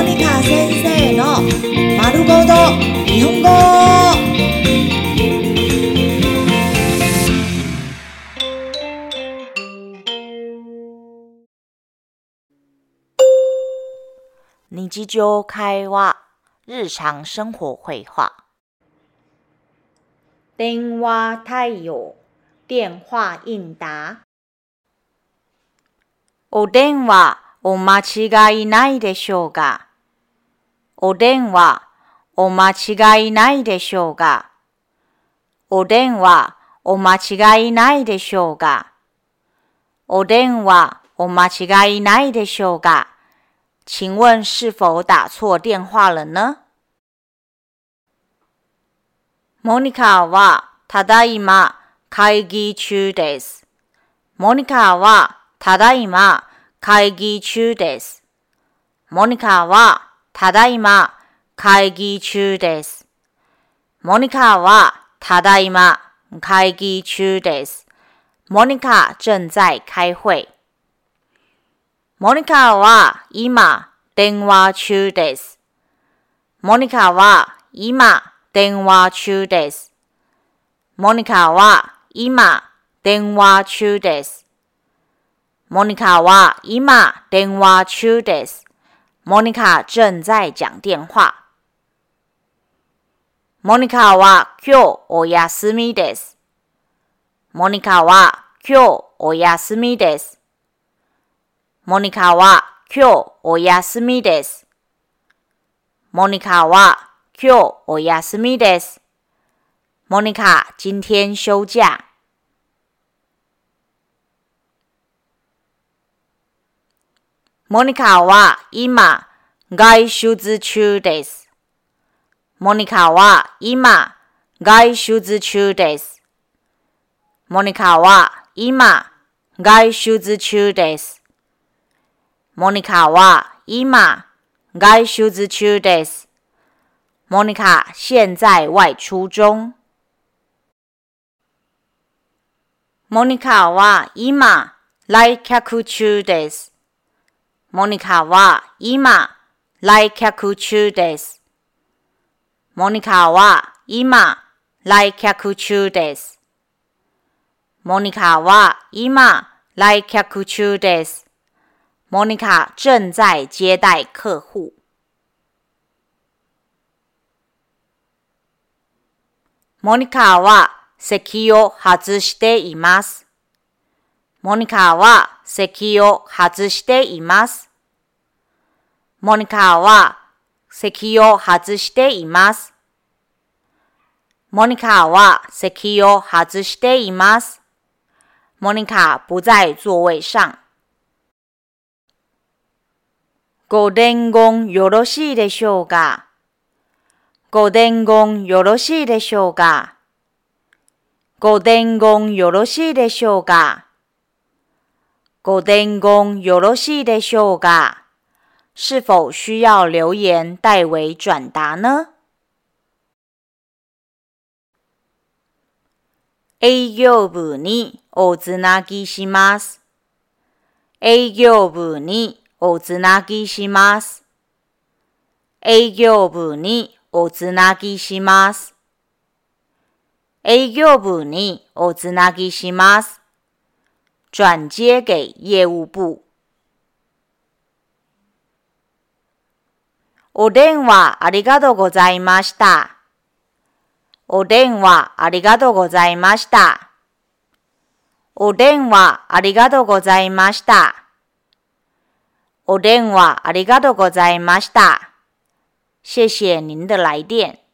モニカ先生の丸ごと日本語。日常会話日常生活会話電話対応電話應答。お電話お間違いないでしょうかお電話お間違いないでしょうかお電話お間違いないでしょうかお電話お間違いないでしょうか请问是否打错電話了呢？モニカはただいま会議中です。モニカはただいま会議中です。モニカはただいま会議中です。モニカはただいま会議中です。モニカ正在開会。モニカは今電話中です。モニカは今電話中です。モニカは今電話中です。モニカは今電話中です。モニカ正在講電話。モニカは今日お休みです。モニカは今日お休みです。モニカは今日お休みです。モニカは今日お休みです。モニカ今天休假。モニカは今外出中です。モニカは今外出中です。モニカは今外出中です。モニカは今外出中です。モニカ現在外出中。モニカは今来客中です。モニカは今来客中です。モニカは今来客中です。モニカは今来客中です。モニカ正在接待客户。モニカは席を外しています。モニカは席を外しています。モニカは席を外しています。モニカは席を外しています。モニカ不在座位上。ご伝言よろしいでしょうか？ご伝言よろしいでしょうか？ご伝言よろしいでしょうか？ご伝言よろしいでしょうか是否需要留言代为转达呢？営業部におつなぎします。営業部におつなぎします。営業部におつなぎします。営業部におつなぎします。转接给业务部。お電話ありがとうございました。お電話ありがとうございました。お電話ありがとうございました。お電話ありがとうございました。谢谢您的来电。